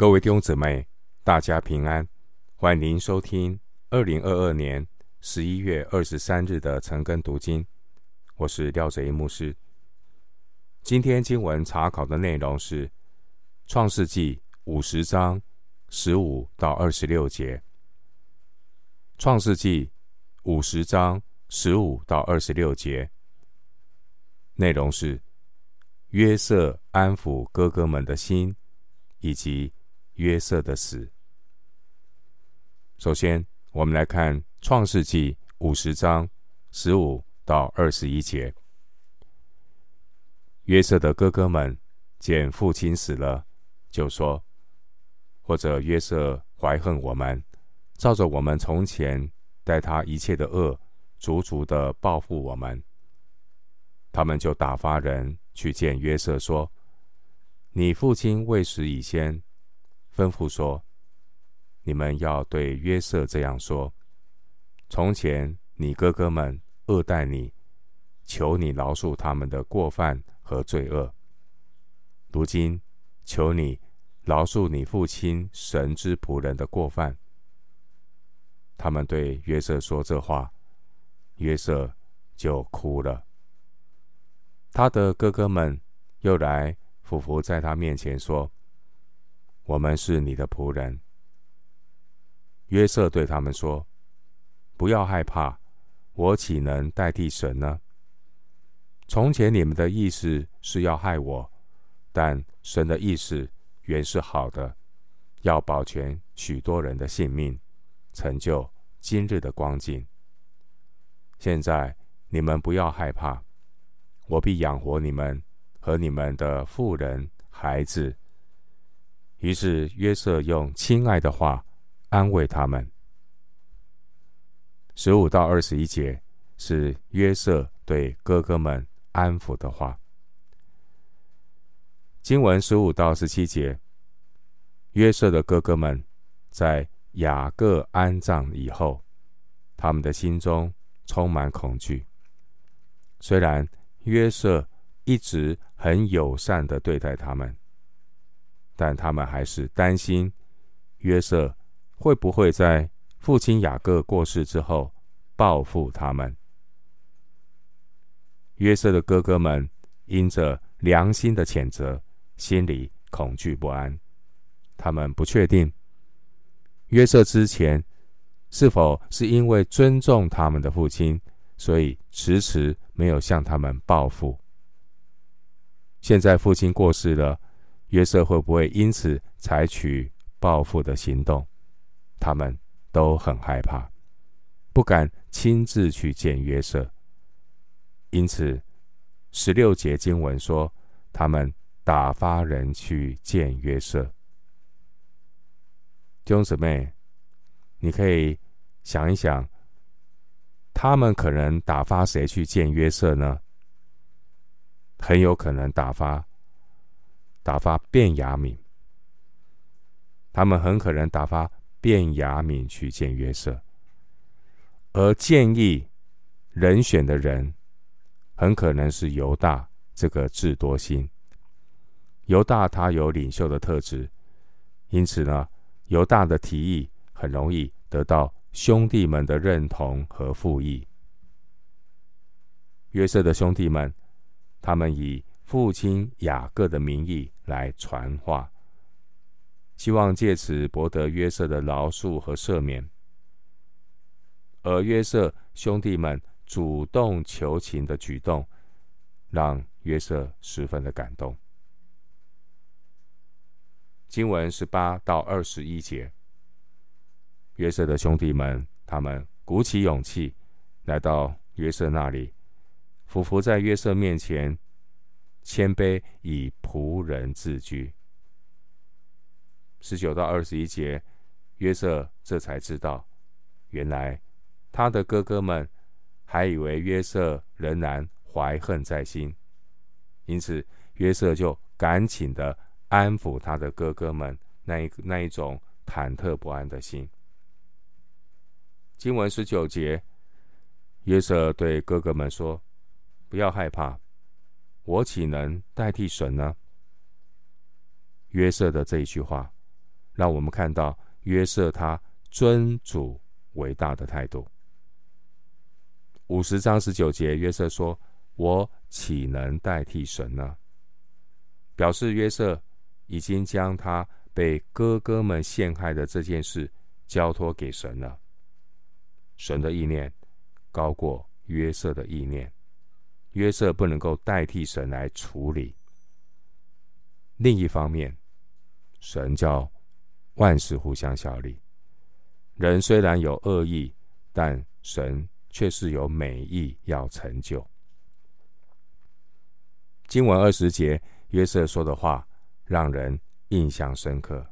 各位弟兄姊妹，大家平安！欢迎您收听二零二二年十一月二十三日的晨更读经。我是廖哲一牧师。今天经文查考的内容是《创世纪》五十章十五到二十六节。《创世纪》五十章十五到二十六节内容是约瑟安抚哥哥们的心，以及。约瑟的死。首先，我们来看《创世纪》五十章十五到二十一节。约瑟的哥哥们见父亲死了，就说：“或者约瑟怀恨我们，照着我们从前待他一切的恶，足足的报复我们。”他们就打发人去见约瑟，说：“你父亲未死以先。”吩咐说：“你们要对约瑟这样说：从前你哥哥们恶待你，求你饶恕他们的过犯和罪恶。如今求你饶恕你父亲神之仆人的过犯。”他们对约瑟说这话，约瑟就哭了。他的哥哥们又来俯伏在他面前说。我们是你的仆人。约瑟对他们说：“不要害怕，我岂能代替神呢？从前你们的意思是要害我，但神的意思原是好的，要保全许多人的性命，成就今日的光景。现在你们不要害怕，我必养活你们和你们的妇人、孩子。”于是约瑟用亲爱的话安慰他们。十五到二十一节是约瑟对哥哥们安抚的话。经文十五到十七节，约瑟的哥哥们在雅各安葬以后，他们的心中充满恐惧。虽然约瑟一直很友善的对待他们。但他们还是担心约瑟会不会在父亲雅各过世之后报复他们。约瑟的哥哥们因着良心的谴责，心里恐惧不安。他们不确定约瑟之前是否是因为尊重他们的父亲，所以迟迟没有向他们报复。现在父亲过世了。约瑟会不会因此采取报复的行动？他们都很害怕，不敢亲自去见约瑟。因此，十六节经文说，他们打发人去见约瑟。弟兄姊妹，你可以想一想，他们可能打发谁去见约瑟呢？很有可能打发。打发便雅悯，他们很可能打发便雅悯去见约瑟，而建议人选的人，很可能是犹大这个智多星。犹大他有领袖的特质，因此呢，犹大的提议很容易得到兄弟们的认同和附议。约瑟的兄弟们，他们以父亲雅各的名义来传话，希望借此博得约瑟的饶恕和赦免。而约瑟兄弟们主动求情的举动，让约瑟十分的感动。经文十八到二十一节，约瑟的兄弟们，他们鼓起勇气来到约瑟那里，俯伏在约瑟面前。谦卑以仆人自居。十九到二十一节，约瑟这才知道，原来他的哥哥们还以为约瑟仍然怀恨在心，因此约瑟就赶紧的安抚他的哥哥们那一那一种忐忑不安的心。经文十九节，约瑟对哥哥们说：“不要害怕。”我岂能代替神呢？约瑟的这一句话，让我们看到约瑟他尊主为大的态度。五十章十九节，约瑟说：“我岂能代替神呢？”表示约瑟已经将他被哥哥们陷害的这件事交托给神了。神的意念高过约瑟的意念，约瑟不能够代替神来处理。另一方面，神叫万事互相效力。人虽然有恶意，但神却是有美意要成就。经文二十节，约瑟说的话让人印象深刻。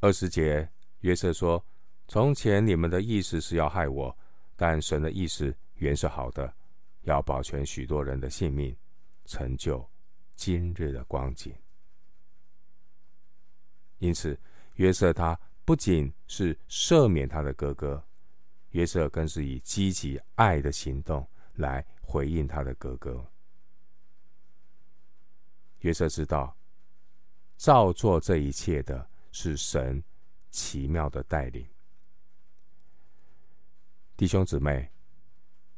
二十节，约瑟说：“从前你们的意思是要害我，但神的意思原是好的，要保全许多人的性命，成就今日的光景。”因此，约瑟他不仅是赦免他的哥哥。约瑟更是以积极爱的行动来回应他的哥哥。约瑟知道，造作这一切的是神奇妙的带领。弟兄姊妹，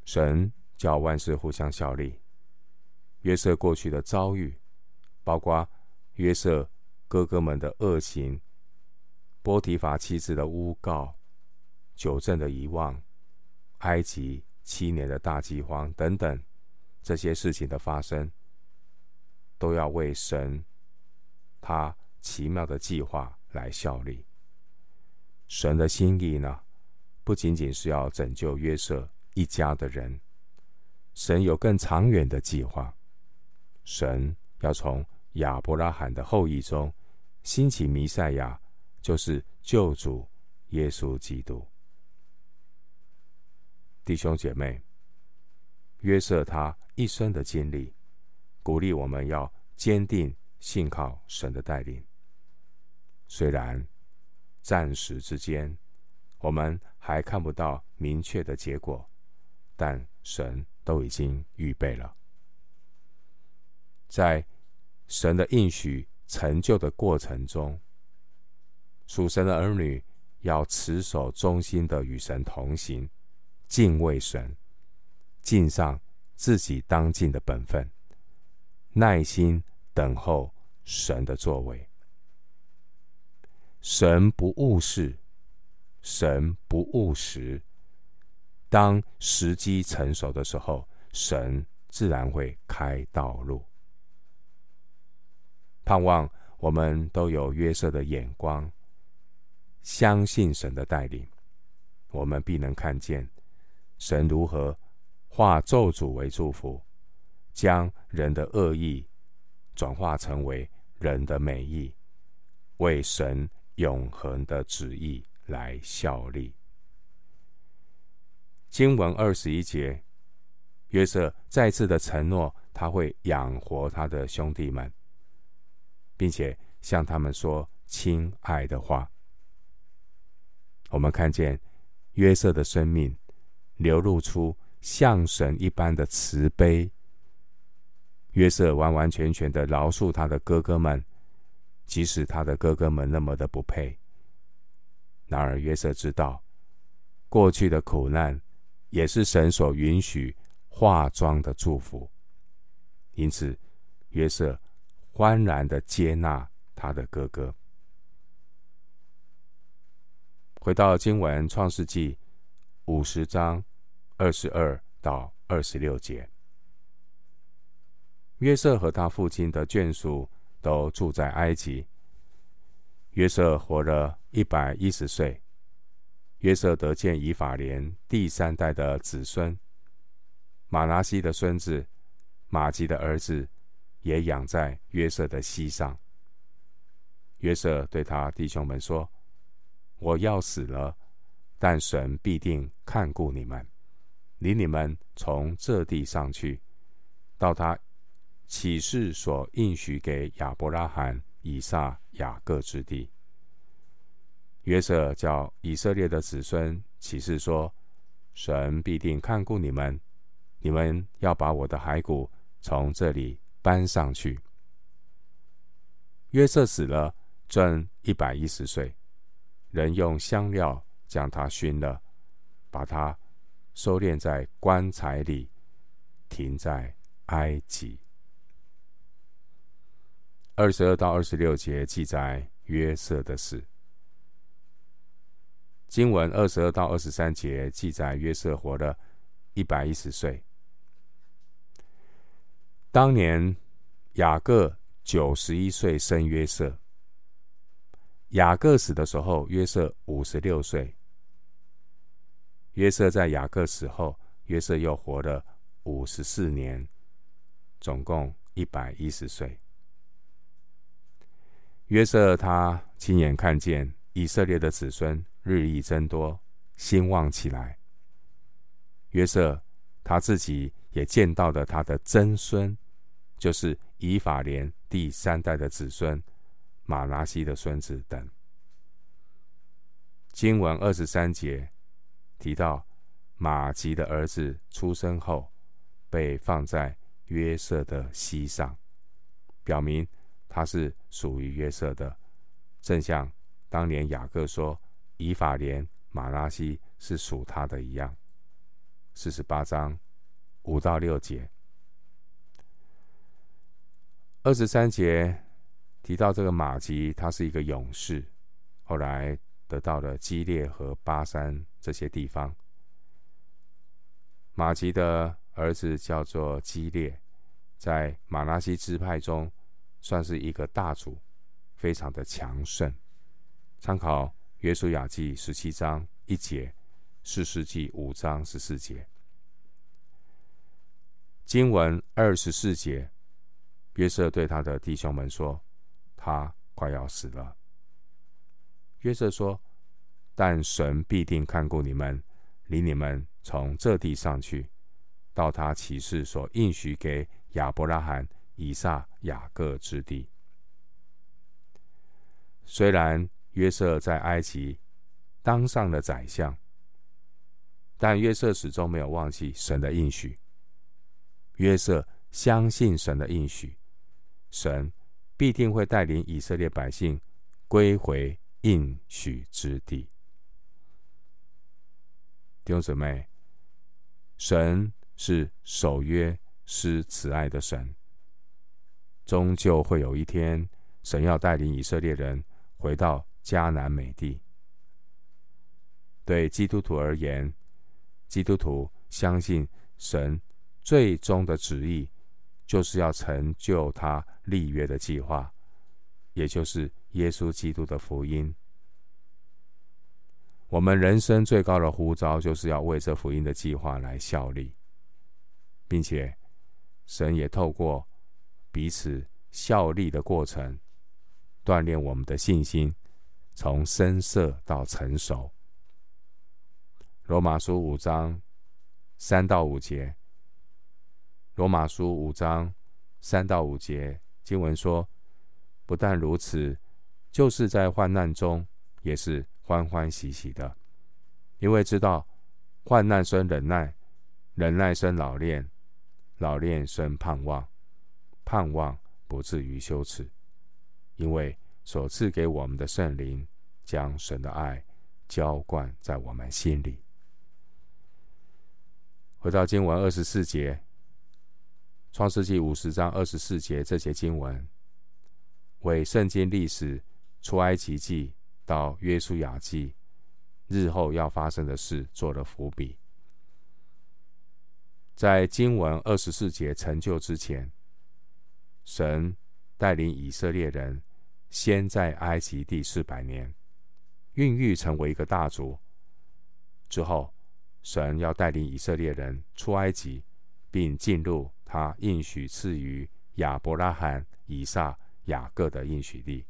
神叫万事互相效力。约瑟过去的遭遇，包括约瑟哥哥们的恶行、波提乏妻子的诬告。久正的遗忘，埃及七年的大饥荒等等，这些事情的发生，都要为神他奇妙的计划来效力。神的心意呢，不仅仅是要拯救约瑟一家的人，神有更长远的计划。神要从亚伯拉罕的后裔中兴起弥赛亚，就是救主耶稣基督。弟兄姐妹，约瑟他一生的经历，鼓励我们要坚定信靠神的带领。虽然暂时之间我们还看不到明确的结果，但神都已经预备了。在神的应许成就的过程中，属神的儿女要持守忠心的与神同行。敬畏神，尽上自己当尽的本分，耐心等候神的作为。神不误事，神不误时。当时机成熟的时候，神自然会开道路。盼望我们都有约瑟的眼光，相信神的带领，我们必能看见。神如何化咒诅为祝福，将人的恶意转化成为人的美意，为神永恒的旨意来效力。经文二十一节，约瑟再次的承诺，他会养活他的兄弟们，并且向他们说亲爱的话。我们看见约瑟的生命。流露出像神一般的慈悲，约瑟完完全全的饶恕他的哥哥们，即使他的哥哥们那么的不配。然而约瑟知道，过去的苦难也是神所允许化妆的祝福，因此约瑟欢然的接纳他的哥哥。回到经文创世纪。五十章二十二到二十六节，约瑟和他父亲的眷属都住在埃及。约瑟活了一百一十岁。约瑟得见以法莲第三代的子孙，马拿西的孙子玛吉的儿子也养在约瑟的膝上。约瑟对他弟兄们说：“我要死了。”但神必定看顾你们，领你们从这地上去，到他起誓所应许给亚伯拉罕、以撒、雅各之地。约瑟叫以色列的子孙起誓说：神必定看顾你们，你们要把我的骸骨从这里搬上去。约瑟死了，正一百一十岁，人用香料将他熏了，把他收敛在棺材里，停在埃及。二十二到二十六节记载约瑟的事。经文二十二到二十三节记载约瑟活了一百一十岁。当年雅各九十一岁生约瑟。雅各死的时候，约瑟五十六岁。约瑟在雅各死后，约瑟又活了五十四年，总共一百一十岁。约瑟他亲眼看见以色列的子孙日益增多，兴旺起来。约瑟他自己也见到了他的曾孙，就是以法莲第三代的子孙。马拿西的孙子等。经文二十三节提到，马吉的儿子出生后，被放在约瑟的膝上，表明他是属于约瑟的，正像当年雅各说以法莲、马拉西是属他的一样。四十八章五到六节，二十三节。提到这个马吉，他是一个勇士，后来得到了基列和巴山这些地方。马吉的儿子叫做基列，在马拉西支派中算是一个大族，非常的强盛。参考约书亚记十七章一节，四世纪五章十四节，经文二十四节，约瑟对他的弟兄们说。他快要死了。约瑟说：“但神必定看顾你们，领你们从这地上去，到他启示所应许给亚伯拉罕、以撒、雅各之地。”虽然约瑟在埃及当上了宰相，但约瑟始终没有忘记神的应许。约瑟相信神的应许，神。必定会带领以色列百姓归回应许之地。弟兄姊妹，神是守约施慈爱的神，终究会有一天，神要带领以色列人回到迦南美地。对基督徒而言，基督徒相信神最终的旨意。就是要成就他立约的计划，也就是耶稣基督的福音。我们人生最高的呼召，就是要为这福音的计划来效力，并且神也透过彼此效力的过程，锻炼我们的信心，从生涩到成熟。罗马书五章三到五节。罗马书五章三到五节经文说：“不但如此，就是在患难中也是欢欢喜喜的，因为知道患难生忍耐，忍耐生老练，老练生盼望，盼望不至于羞耻，因为所赐给我们的圣灵将神的爱浇灌在我们心里。”回到经文二十四节。创世纪五十章二十四节这节经文，为圣经历史出埃及记到约书亚记日后要发生的事做了伏笔。在经文二十四节成就之前，神带领以色列人先在埃及第四百年，孕育成为一个大族。之后，神要带领以色列人出埃及，并进入。他应许赐予亚伯拉罕、以撒、雅各的应许地。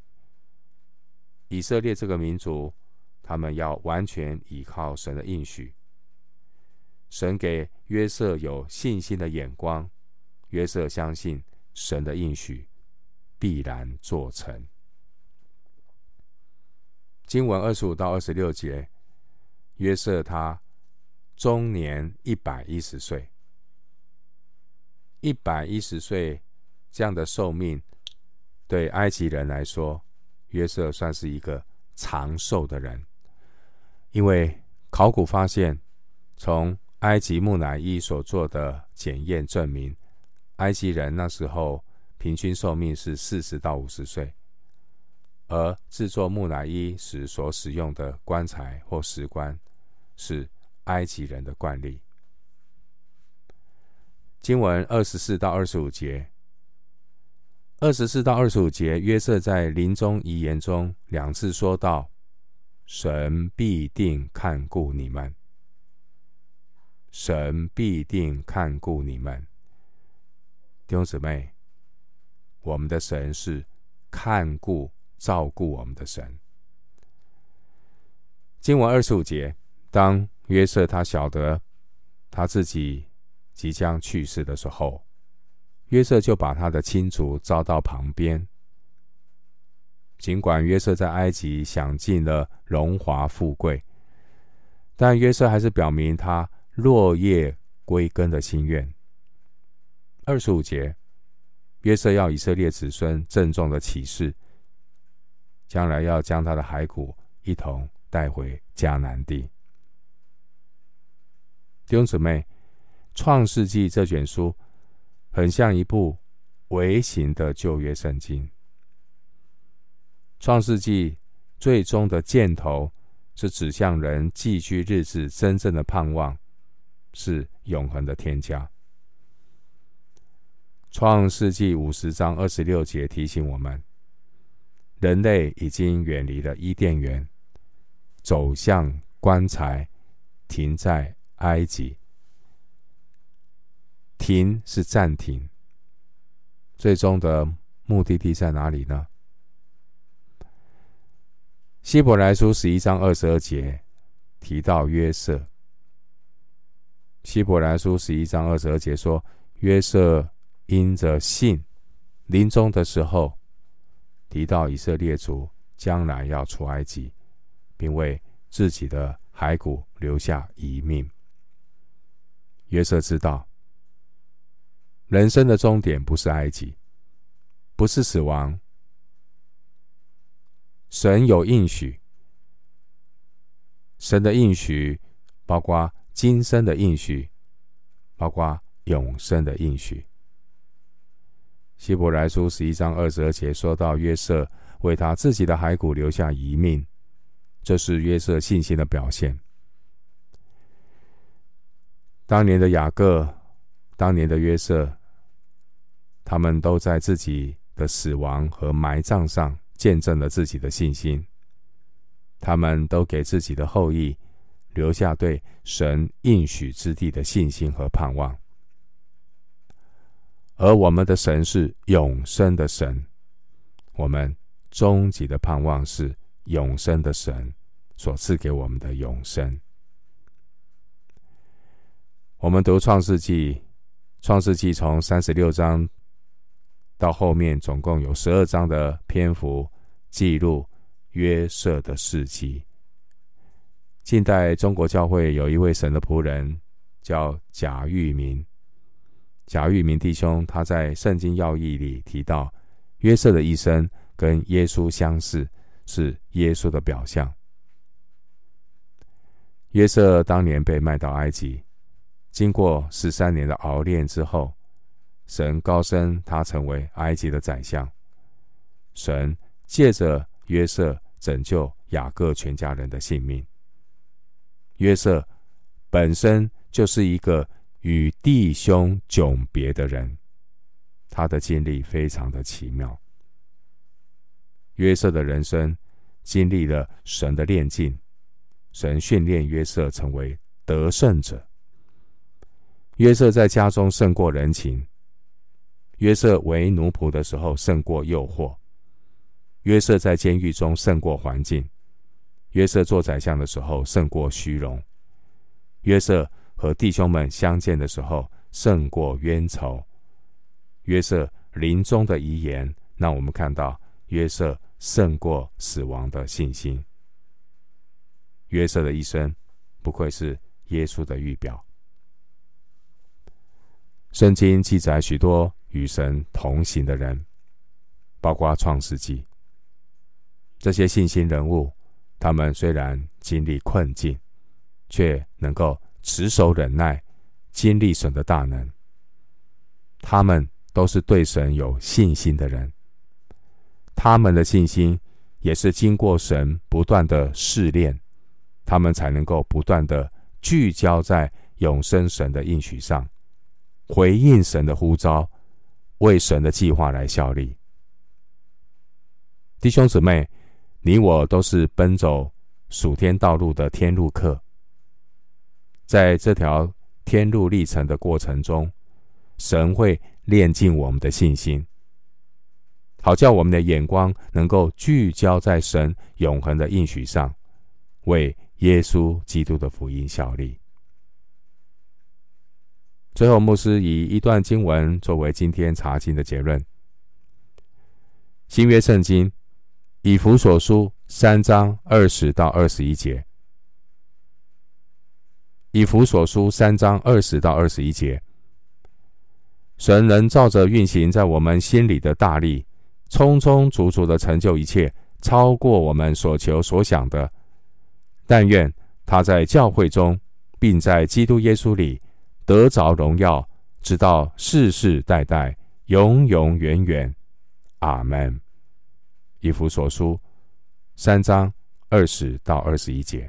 以色列这个民族，他们要完全依靠神的应许。神给约瑟有信心的眼光，约瑟相信神的应许必然做成。经文二十五到二十六节，约瑟他终年一百一十岁。一百一十岁这样的寿命，对埃及人来说约瑟算是一个长寿的人，因为考古发现，从埃及木乃伊所做的检验证明，埃及人那时候平均寿命是四十到五十岁，而制作木乃伊时所使用的棺材或石棺是埃及人的惯例。经文二十四到二十五节。二十四到二十五节，约瑟在临终遗言中两次说道：“神必定看顾你们，神必定看顾你们。”弟兄姊妹，我们的神是看顾、照顾我们的神。经文二十五节，当约瑟他晓得他自己即将去世的时候。约瑟就把他的亲族招到旁边。尽管约瑟在埃及享尽了荣华富贵，但约瑟还是表明他落叶归根的心愿。二十五节，约瑟要以色列子孙郑重的起誓，将来要将他的骸骨一同带回迦南地。弟兄姊妹，《创世纪》这卷书。很像一部微型的旧约圣经。创世纪最终的箭头是指向人寄居日子真正的盼望，是永恒的天家。创世纪五十章二十六节提醒我们，人类已经远离了伊甸园，走向棺材，停在埃及。停是暂停，最终的目的地在哪里呢？希伯来书十一章二十二节提到约瑟。希伯来书十一章二十二节说，约瑟因着信，临终的时候提到以色列族将来要出埃及，并为自己的骸骨留下遗命。约瑟知道。人生的终点不是埃及，不是死亡。神有应许，神的应许包括今生的应许，包括永生的应许。希伯来书十一章二十二节说到约瑟为他自己的骸骨留下遗命，这是约瑟信心的表现。当年的雅各，当年的约瑟。他们都在自己的死亡和埋葬上见证了自己的信心。他们都给自己的后裔留下对神应许之地的信心和盼望。而我们的神是永生的神，我们终极的盼望是永生的神所赐给我们的永生。我们读创世纪，创世纪从三十六章。到后面总共有十二章的篇幅记录约瑟的事迹。近代中国教会有一位神的仆人叫贾玉明，贾玉明弟兄他在《圣经要义》里提到，约瑟的一生跟耶稣相似，是耶稣的表象。约瑟当年被卖到埃及，经过十三年的熬炼之后。神高升他成为埃及的宰相。神借着约瑟拯救雅各全家人的性命。约瑟本身就是一个与弟兄迥别的人，他的经历非常的奇妙。约瑟的人生经历了神的炼净，神训练约瑟成为得胜者。约瑟在家中胜过人情。约瑟为奴仆的时候胜过诱惑，约瑟在监狱中胜过环境，约瑟做宰相的时候胜过虚荣，约瑟和弟兄们相见的时候胜过冤仇，约瑟临终的遗言让我们看到约瑟胜过死亡的信心。约瑟的一生不愧是耶稣的预表。圣经记载许多。与神同行的人，包括创世纪。这些信心人物，他们虽然经历困境，却能够持守忍耐，经历神的大能。他们都是对神有信心的人，他们的信心也是经过神不断的试炼，他们才能够不断的聚焦在永生神的应许上，回应神的呼召，为神的计划来效力。弟兄姊妹，你我都是奔走属天道路的天路客，在这条天路历程的过程中，神会炼尽我们的信心，好叫我们的眼光能够聚焦在神永恒的应许上，为耶稣基督的福音效力。最后，牧师以一段经文作为今天查经的结论：新约圣经。以弗所书三章二十到二十一节，以弗所书三章二十到二十一节，神能照着运行在我们心里的大力，充充足足的成就一切，超过我们所求所想的。但愿他在教会中，并在基督耶稣里得着荣耀，直到世世代代，永永远远。阿门。以弗所书三章二十到二十一节，